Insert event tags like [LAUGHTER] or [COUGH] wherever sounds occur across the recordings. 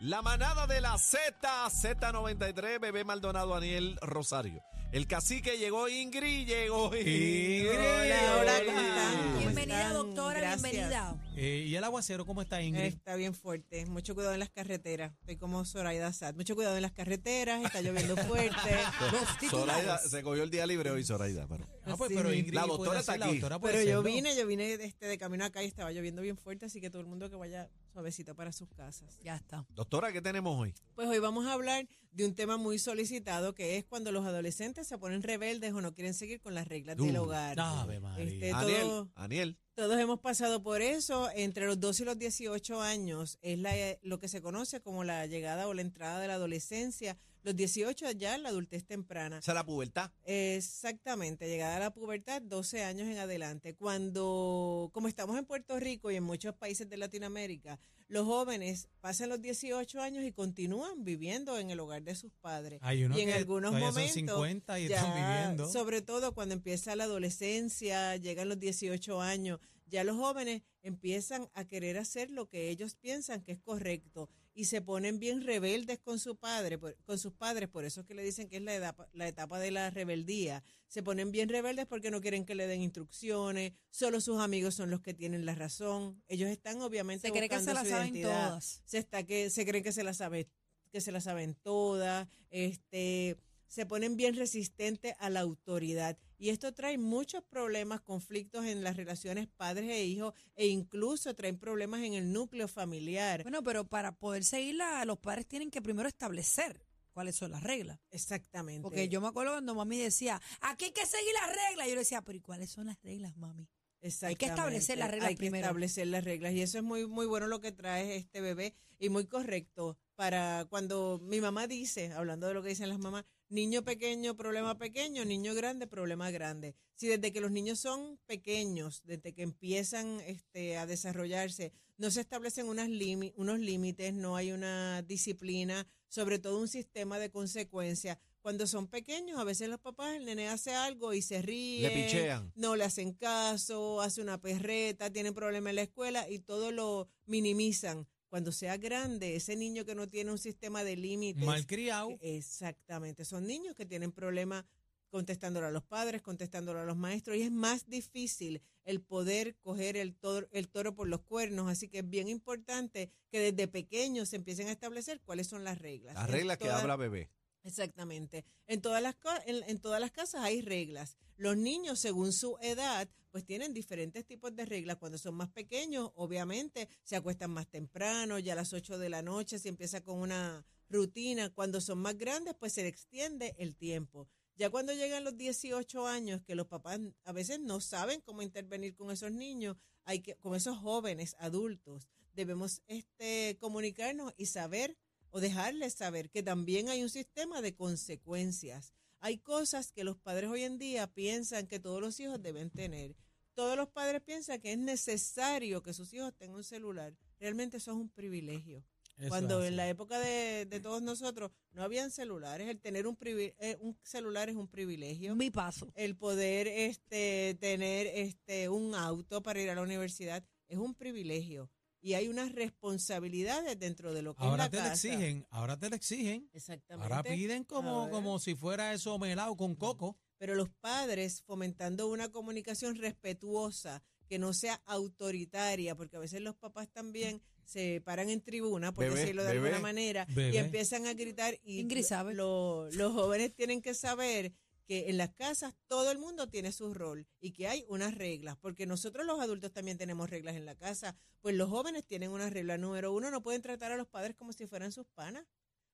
La manada de la Z, Z93, bebé Maldonado, Daniel Rosario. El cacique llegó, Ingrid llegó. Ingrid. Hola, hola, ¿cómo están? ¿Cómo Bienvenida, están? doctora, Gracias. bienvenida. Eh, ¿Y el aguacero cómo está, Ingrid? Está bien fuerte. Mucho cuidado en las carreteras. Estoy como Zoraida Sad. Mucho cuidado en las carreteras. Está lloviendo fuerte. [LAUGHS] Los Zoraida, se cogió el día libre hoy, Zoraida. pero- ah, pues, sí. pero Ingrid La doctora está hacer, aquí. doctora Pero yo vine, yo vine este, de camino acá y estaba lloviendo bien fuerte, así que todo el mundo que vaya suavecito para sus casas. Ya está. Doctora, ¿qué tenemos hoy? Pues hoy vamos a hablar de un tema muy solicitado que es cuando los adolescentes se ponen rebeldes o no quieren seguir con las reglas del hogar. María. Este, Aniel, todo- Aniel. Todos hemos pasado por eso. Entre los 12 y los 18 años es la, lo que se conoce como la llegada o la entrada de la adolescencia. Los 18 ya la adultez temprana. Esa es la pubertad. Exactamente, llegada a la pubertad, 12 años en adelante. Cuando, como estamos en Puerto Rico y en muchos países de Latinoamérica, los jóvenes pasan los 18 años y continúan viviendo en el hogar de sus padres. Hay unos y en que algunos todavía son momentos, 50 y ya, están viviendo. sobre todo cuando empieza la adolescencia, llegan los 18 años, ya los jóvenes empiezan a querer hacer lo que ellos piensan que es correcto y se ponen bien rebeldes con su padre, por- con sus padres, por eso es que le dicen que es la etapa, la etapa de la rebeldía. Se ponen bien rebeldes porque no quieren que le den instrucciones, solo sus amigos son los que tienen la razón. Ellos están obviamente Se cree que se buscando la saben identidad. todas. Se está que se creen que se la sabe que se la saben todas, este se ponen bien resistentes a la autoridad. Y esto trae muchos problemas, conflictos en las relaciones padres e hijos, e incluso traen problemas en el núcleo familiar. Bueno, pero para poder seguirla, los padres tienen que primero establecer cuáles son las reglas. Exactamente. Porque yo me acuerdo cuando mami decía, aquí hay que seguir las reglas. Yo le decía, pero ¿y cuáles son las reglas, mami? hay que establecer las reglas Hay que primero. establecer las reglas. Y eso es muy, muy bueno lo que trae este bebé y muy correcto para cuando mi mamá dice, hablando de lo que dicen las mamás, niño pequeño, problema pequeño, niño grande, problema grande. Si desde que los niños son pequeños, desde que empiezan este, a desarrollarse, no se establecen unas unos límites, no hay una disciplina, sobre todo un sistema de consecuencias. Cuando son pequeños, a veces los papás, el nene hace algo y se ríe Le pichean. no le hacen caso, hace una perreta, tienen problemas en la escuela y todo lo minimizan. Cuando sea grande, ese niño que no tiene un sistema de límites. Malcriado. Exactamente, son niños que tienen problemas contestándolo a los padres, contestándolo a los maestros y es más difícil el poder coger el toro, el toro por los cuernos, así que es bien importante que desde pequeños se empiecen a establecer cuáles son las reglas. Las reglas que habla bebé. Exactamente. En todas las en, en todas las casas hay reglas. Los niños, según su edad, pues tienen diferentes tipos de reglas. Cuando son más pequeños, obviamente, se acuestan más temprano, ya a las 8 de la noche se empieza con una rutina. Cuando son más grandes, pues se extiende el tiempo. Ya cuando llegan los 18 años, que los papás a veces no saben cómo intervenir con esos niños, hay que, con esos jóvenes adultos, debemos este, comunicarnos y saber o dejarles saber que también hay un sistema de consecuencias. Hay cosas que los padres hoy en día piensan que todos los hijos deben tener. Todos los padres piensan que es necesario que sus hijos tengan un celular. Realmente eso es un privilegio. Eso Cuando en la época de, de todos nosotros no habían celulares, el tener un, privi- eh, un celular es un privilegio. Mi paso. El poder este, tener este, un auto para ir a la universidad es un privilegio. Y hay unas responsabilidades dentro de lo que Ahora es te la lo casa. exigen, ahora te lo exigen. Exactamente. Ahora piden como, como si fuera eso melado con coco. Pero los padres fomentando una comunicación respetuosa, que no sea autoritaria, porque a veces los papás también se paran en tribuna, por Bebé, decirlo de bebé, alguna manera, y empiezan a gritar. Y lo- los jóvenes tienen que saber que en las casas todo el mundo tiene su rol y que hay unas reglas, porque nosotros los adultos también tenemos reglas en la casa, pues los jóvenes tienen una regla. Número uno, no pueden tratar a los padres como si fueran sus panas,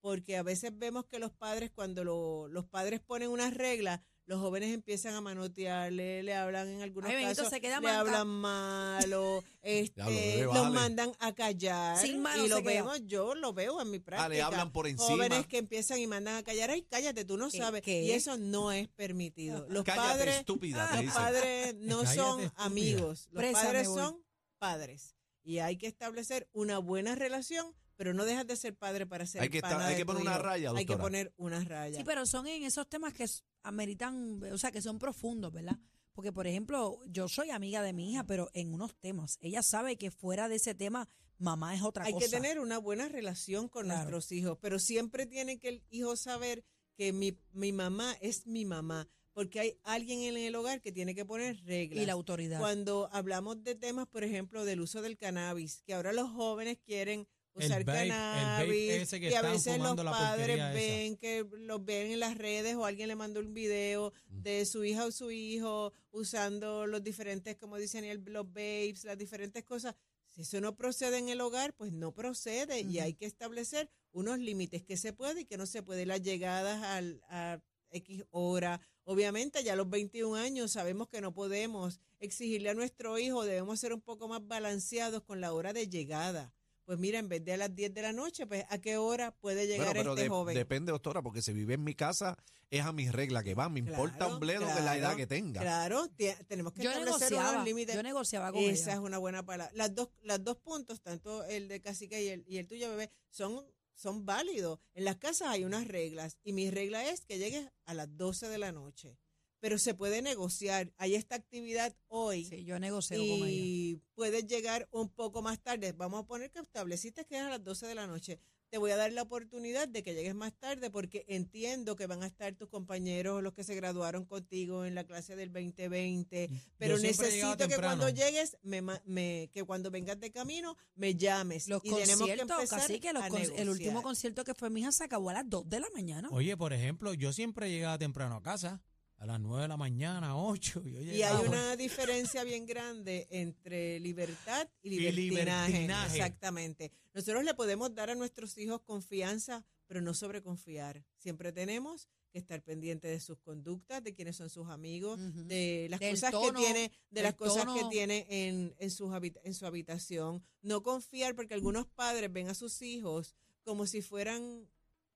porque a veces vemos que los padres, cuando lo- los padres ponen unas reglas, los jóvenes empiezan a manotearle, le hablan en algunos Ay, casos, se queda le manca. hablan malo, [LAUGHS] este, bebé, los mandan a callar Sin mano y lo queda. vemos, yo lo veo en mi práctica. Ah, le hablan por encima. Jóvenes que empiezan y mandan a callar, ay, cállate, tú no ¿Qué- sabes. qué? Y eso no es permitido. Los Cállate, padres, estúpida, te los padres [LAUGHS] no Cállate, son estúpida. amigos. Los Presa, padres son padres. Y hay que establecer una buena relación, pero no dejas de ser padre para ser Hay que estar- hay de que tu poner una raya, Hay que doctora. poner una raya. Sí, pero son en esos temas que ameritan, o sea, que son profundos, ¿verdad? Porque, por ejemplo, yo soy amiga de mi hija, pero en unos temas. Ella sabe que fuera de ese tema Mamá es otra Hay cosa. que tener una buena relación con Claro. nuestros hijos, pero siempre tiene que el hijo saber que mi, mi mamá es mi mamá, porque hay alguien en el hogar que tiene que poner reglas. y la autoridad. Cuando hablamos de temas, por ejemplo, del uso del cannabis, que ahora los jóvenes quieren El usar el cannabis vape y a veces los padres esa. ven que los ven en las redes o alguien le mandó un video Mm. de su hija o su hijo usando los diferentes, como dice Daniel, los vapes, las diferentes cosas. Si eso no procede en el hogar, pues no procede y hay que establecer unos límites que se puede y que no se puede. Las llegadas al, a X hora. Obviamente ya a los 21 años sabemos que no podemos exigirle a nuestro hijo, debemos ser un poco más balanceados con la hora de llegada. Pues mira, en vez de a las 10 de la noche, pues a qué hora puede llegar Bueno, pero este de- joven. depende, doctora, porque si vive en mi casa, es a mis reglas que van. Me importa un bledo de la edad que tenga. Claro, tenemos que yo establecer negociaba, unos límites. yo negociaba con Esa ella. es una buena palabra. Las dos, las dos puntos, tanto el de cacique y el, y el tuyo, bebé, son, son válidos. En las casas hay unas reglas y mi regla es que llegues a las 12 de la noche. Pero se puede negociar. Hay esta actividad hoy Sí, yo negocio con ella. y puedes llegar un poco más tarde. Vamos a poner que estableciste que es a las 12 de la noche. Te voy a dar la oportunidad de que llegues más tarde porque entiendo que van a estar tus compañeros, los que se graduaron contigo en la clase del 2020, pero necesito que cuando llegues, me, ma- me- que cuando vengas de camino, me llames. Los y tenemos que conciertos, empezar casi que los a con- el último concierto que fue mi hija se acabó a las 2 de la mañana. Oye, por ejemplo, yo siempre llegaba temprano a casa, a las 9 de la mañana, 8. Yo Y hay una diferencia bien grande entre libertad y Y libertinaje. Exactamente. Nosotros le podemos dar a nuestros hijos confianza, pero no sobreconfiar. Siempre tenemos que estar pendientes de sus conductas, de quiénes son sus amigos, de las Del cosas tono, que tiene, de las cosas que tiene en, en, sus habita- en su habitación. No confiar porque algunos padres ven a sus hijos como si fueran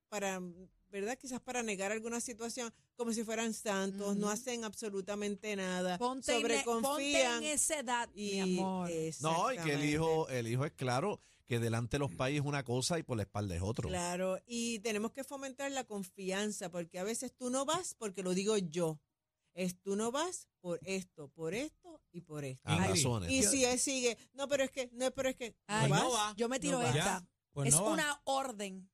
para, ¿verdad? Quizás para negar alguna situación, como si fueran santos, no hacen absolutamente nada, Ponte, en, e- ponte sobreconfían. en esa edad, y, mi amor. No, y que el hijo, el hijo es claro que delante de los pais es una cosa y por la espalda es otro. Claro, y tenemos que fomentar la confianza, porque a veces tú no vas porque lo digo yo. Es tú no vas por esto, por esto y por esto. Ay, razones. Y si él sigue, no, pero es que, no, pero es que, Ay, ¿no va. Yo me tiro No esta. Pues es no va. una orden.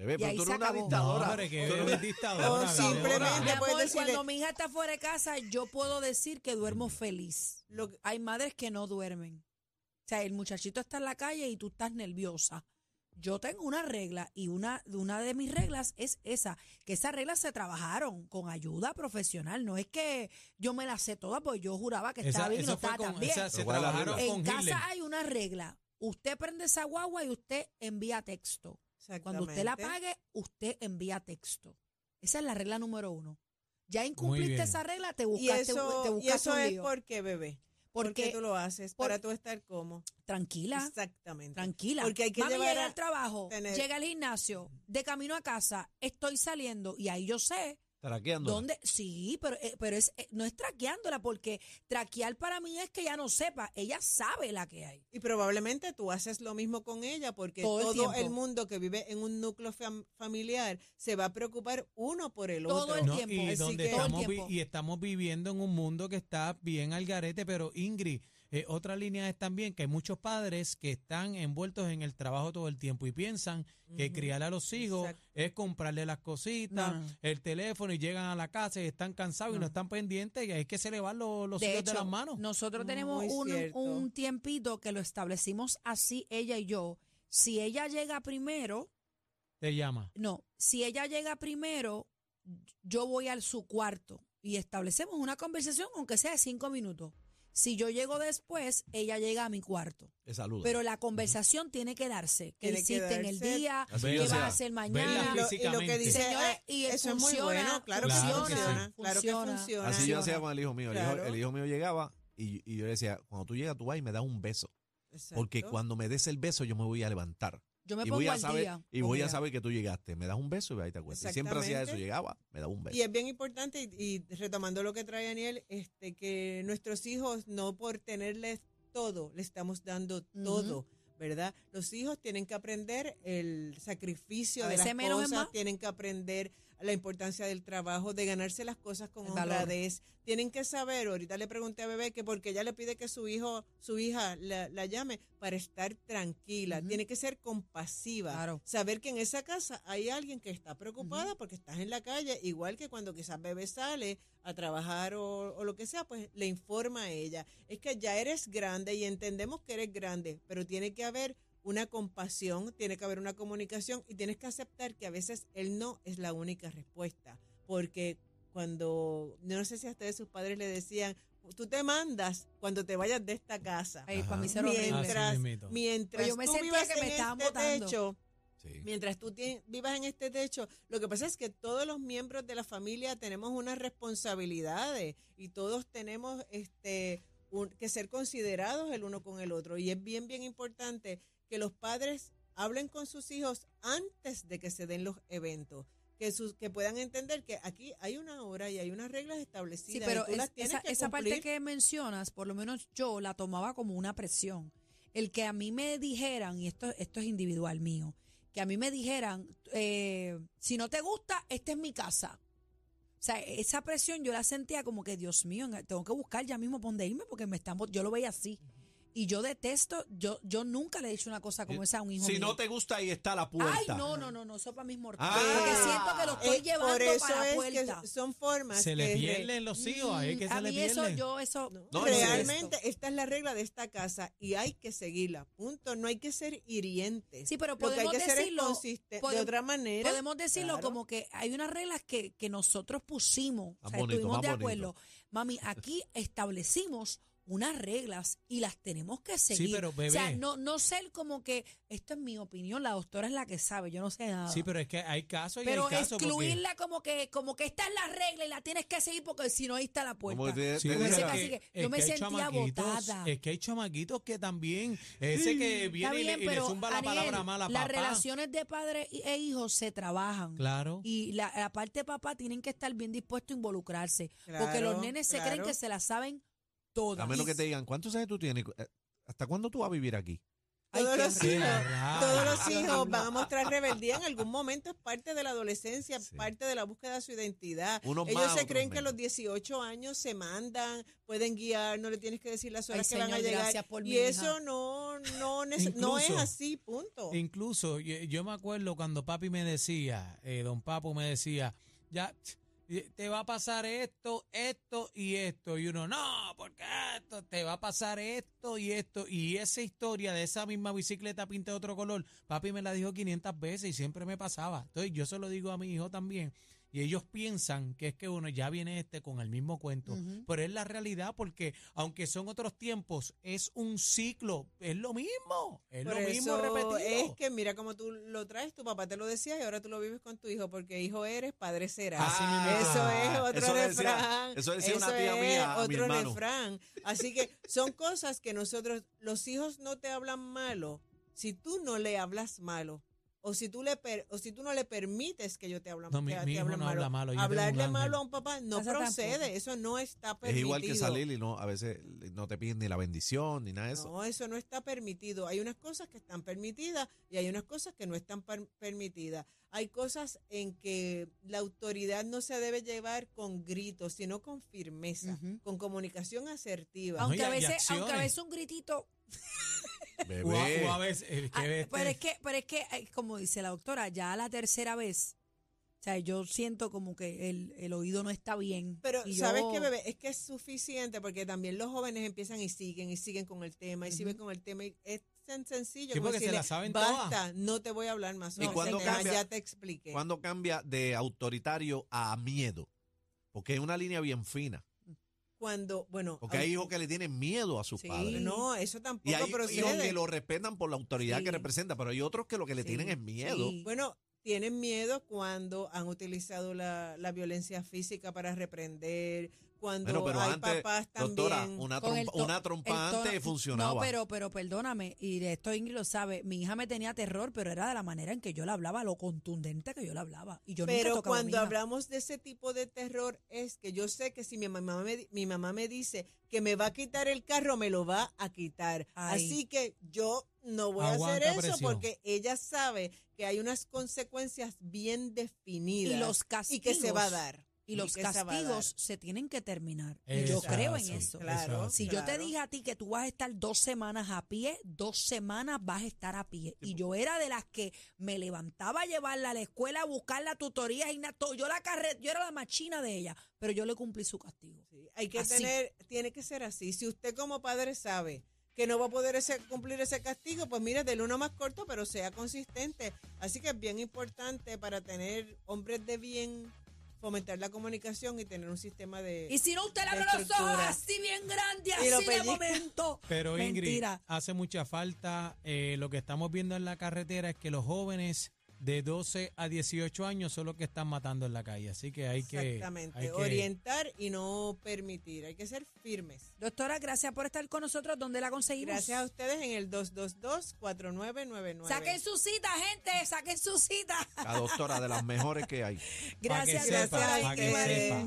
Bebé, y pero ahí tú eres una dictadora. No, que Tú eres- dictadora, simplemente- puedes decirle- cuando mi hija está fuera de casa, yo puedo decir que duermo feliz. Lo que- Hay madres que no duermen. O sea, el muchachito está en la calle y tú estás nerviosa. Yo tengo una regla y una, una de mis reglas es esa, que esas reglas se trabajaron con ayuda profesional. No es que yo me las sé todas, porque yo juraba que Esa- estaba bien y no estaba con- tan bien. esa- En casa Hitler. hay una regla. Usted prende esa guagua y usted envía texto. Cuando usted la pague, usted envía texto. Esa es la regla número uno. Ya incumpliste esa regla, te Y buscaste, eso, te y eso un es lío. porque, bebé, porque Porque, tú lo haces, por- para tú estar como. tranquila, Exactamente. tranquila. Porque hay que Mami llevar llega a al trabajo, tener- llega al gimnasio, de camino a casa, estoy saliendo y ahí yo sé Traqueándola. dónde. Sí, pero, eh, pero es, eh, no es traqueándola porque traquear para mí es que ella no sepa, ella sabe la que hay. Y probablemente tú haces lo mismo con ella porque Todo el todo, el, mundo que vive en un núcleo fam- familiar se va a preocupar uno por el Todo otro. el No, tiempo. y, Así donde que- Todo el estamos vi- tiempo. y estamos viviendo en un mundo que está bien al garete, pero Ingrid, eh, otra línea es también que hay muchos padres que están envueltos en el trabajo todo el tiempo y piensan que criar a los hijos Exacto. es comprarle las cositas, No, el teléfono y llegan a la casa y están cansados y no están pendientes y hay que se le van los, los De hijos hecho, de las manos. nosotros tenemos un, un tiempito que lo establecimos así, ella y yo. Si ella llega primero, Te llama. no, si ella llega primero, yo voy al su cuarto y establecemos una conversación, aunque sea de cinco minutos. Si yo llego después, ella llega a mi cuarto. Saluda. Pero la conversación tiene que darse. ¿Qué Tiene que hiciste en el día? Así ¿Qué sea, a hacer mañana? lo, y lo que dice, Señores, ah, y eso es muy funciona, bueno, claro que funciona, sí. claro que Funciona. Así yo hacía con el hijo mío. El, hijo, Claro. el hijo mío llegaba y, y yo le decía, cuando tú llegas, tú vas y me das un beso. Porque cuando me des el beso, yo me voy a levantar. Yo me y pongo voy a al saber, día. y voy a saber que tú llegaste. Me das un beso y ahí te acuerdas. Y siempre hacía eso. Llegaba, me daba un beso. Y es bien importante, y, y retomando lo que trae Daniel, este, que nuestros hijos, no por tenerles todo, le estamos dando todo, ¿verdad? Los hijos tienen que aprender el sacrificio A de las cosas, tienen que aprender la importancia del trabajo, de ganarse las cosas con El valor. honradez. Tienen que saber, ahorita le pregunté a Bebé que porque ella le pide que su hijo, su hija la, la llame para estar tranquila. Tiene que ser compasiva. Claro. Saber que en esa casa hay alguien que está preocupada porque estás en la calle, igual que cuando quizás Bebé sale a trabajar o, o lo que sea, pues le informa a ella. Es que ya eres grande y entendemos que eres grande, pero tiene que haber una compasión, tiene que haber una comunicación y tienes que aceptar que a veces el no es la única respuesta. Porque cuando, no sé si a ustedes sus padres le decían, tú te mandas cuando te vayas de esta casa. Ay, para mí horrible. Mientras, mismito. mientras yo me tú vivas que me en este botando. techo, Sí. Mientras tú vivas en este techo, lo que pasa es que todos los miembros de la familia tenemos unas responsabilidades y todos tenemos este un- que ser considerados el uno con el otro. Y es bien, bien importante que los padres hablen con sus hijos antes de que se den los eventos. Que, sus, que puedan entender que aquí hay una hora y hay unas reglas establecidas. Sí, pero y tú las es- esa, que esa parte que mencionas, por lo menos yo la tomaba como una presión. El que a mí me dijeran, y esto, esto es individual mío, que a mí me dijeran, eh, si no te gusta, esta es mi casa. O sea, esa presión yo la sentía como que, Dios mío, tengo que buscar ya mismo por dónde irme porque me están, yo lo veía así. Y yo detesto, yo, yo nunca le he dicho una cosa como esa a un hijo Si mío. no te gusta, ahí está la puerta. Ay, no, no, no, no, eso para mí es mortal. Ah. porque siento que lo estoy Eh, llevando por eso para la es puerta. que son formas Se le pierden los hijos, ahí que a se le mí eso, yo eso... No, No, realmente esta es la regla de esta casa y hay que seguirla, punto. No hay que ser hirientes. Sí, pero Lo que hay podemos que ser es decirlo. De podemos- otra manera, Podemos decirlo claro. como que hay unas reglas que, que nosotros pusimos, o sea, bonito, estuvimos de bonito. acuerdo. Mami, aquí establecimos unas reglas y las tenemos que seguir. pero, O sea, bebé. no, no ser como que, esto es mi opinión, la doctora es la que sabe, yo no sé nada. Sí, pero es que hay casos y Pero hay casos. porque- excluirla como que como que esta es la regla y la tienes que seguir porque si no ahí está la puerta. Te- Sí, te pero que yo me sentía botada. Es que hay chamaquitos que también, ese que Está viene y le- bien, y le, pero, zumba la palabra mala a las papá. relaciones de padre e hijos se trabajan. Claro. Y la, la parte de papá tienen que estar bien dispuestos a involucrarse. porque los Claro, nenes se creen claro. que se la saben todas. A menos que te digan, ¿cuántos años tú tienes? Eh, ¿Hasta cuándo tú vas a vivir aquí? Ay, todos los hijos, todos los hijos van a mostrar rebeldía en algún momento, es parte de la adolescencia, Sí. parte de la búsqueda de su identidad. Unos Ellos más, se creen que a los 18 años se mandan, pueden guiar, no le tienes que decir las Ay, horas que van a llegar. por y hija. eso no, no, no es así, punto. Incluso yo, yo me acuerdo cuando papi me decía, eh, don Papo me decía, ya te va a pasar esto, esto y esto. Y uno, no, porque esto, te va a pasar esto y esto. Y esa historia de esa misma bicicleta pinta de otro color, papi me la dijo 500 veces y siempre me pasaba. Entonces yo se lo digo a mi hijo también. Y ellos piensan que es que uno ya viene este con el mismo cuento. Pero es la realidad porque aunque son otros tiempos, es un ciclo, es lo mismo, es Por lo mismo repetido. es que mira cómo tú lo traes, tu papá te lo decía y ahora tú lo vives con tu hijo, porque hijo eres, padre serás. Mismo. Eso es Ah, otro eso decía- refrán. eso decía una tía es mía a Otro refrán. Así que son cosas que nosotros, los hijos no te hablan malo si tú no le hablas malo. O si tú le per- o si tú no le permites que yo te hablen, No, mi- que mi hijo no malo. habla malo, Hablarle malo a un papá no procede, tampoco. eso no está Es permitido. igual que salir y no, a veces no te piden ni la bendición ni nada de eso. No, eso no está permitido. Hay unas cosas que están permitidas y hay unas cosas que no están per- permitidas. Hay cosas en que la autoridad no se debe llevar con gritos, sino con firmeza, con comunicación asertiva. Aunque- a veces, aunque a veces un gritito. O a, o a veces, es que Ah, este- pero es que, pero es que, eh, como dice la doctora, ya la tercera vez, o sea, yo siento como que el, el oído no está bien. Pero, y ¿sabes yo- qué, bebé? Es que es suficiente porque también los jóvenes empiezan y siguen y siguen con el tema y siguen con el tema. Y es tan sencillo Sí, como porque se decirle, la saben basta, no te voy a hablar más. ¿Y sobre cuándo ese tema, cambia? Ya te expliqué. ¿Cuándo cambia de autoritario a miedo? Porque es una línea bien fina. Cuando, bueno, Porque hay hijos que le tienen miedo a sus Sí. padres. no, eso tampoco Y hay hijos que lo respetan por la autoridad Sí. que representa, pero hay otros que lo que le Sí, tienen es miedo. Bueno, tienen miedo cuando han utilizado la, la violencia física para reprender, cuando Bueno, pero hay antes, papás también. doctora, una, trompa, to- una el trompa tono- antes funcionaba. No, pero, pero perdóname, y de esto Ingrid lo sabe, mi hija me tenía terror, pero era de la manera en que yo la hablaba, lo contundente que yo la hablaba. Y yo nunca Pero tocaba a mi cuando hija. hablamos de ese tipo de terror es que yo sé que si mi mamá me, di- mi mamá me dice que me va a quitar el carro, me lo va a quitar. Ay. Así que yo no voy a hacer eso presión. porque ella sabe que hay unas consecuencias bien definidas y los castigos. y que se va a dar. Y los se castigos se tienen que terminar. Y yo creo en eso. Claro. Si yo te dije a ti que tú vas a estar dos semanas a pie, dos semanas vas a estar a pie. Y yo era de las que me levantaba a llevarla a la escuela, a buscar la tutoría, y na- to- yo la carre, yo era la machina de ella, pero yo le cumplí su castigo. Sí, hay que Así. tener, tiene que ser así. Si usted como padre sabe que no va a poder ese- cumplir ese castigo, pues mire, del uno más corto, pero sea consistente. Así que es bien importante para tener hombres de bien, fomentar la comunicación y tener un sistema de... Y si no, usted le abre los ojos así bien grande, así de pellizca. momento. [LAUGHS] Pero Ingrid, Mentira. hace mucha falta. eh, lo que estamos viendo en la carretera es que los jóvenes de 12 a 18 años son los que están matando en la calle. Así que hay que. Exactamente, hay que- orientar y no permitir. Hay que ser firmes. Doctora, gracias por estar con nosotros. ¿Dónde la conseguimos? Gracias a ustedes en el 222-4999. Saquen su cita, gente, saquen su cita. La doctora de las mejores que hay. [LAUGHS] Gracias, sepa, doctora pa' que sepa.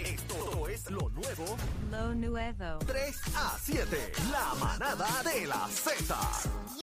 Esto es lo nuevo Lo nuevo. 3 a 7. La manada de la Z.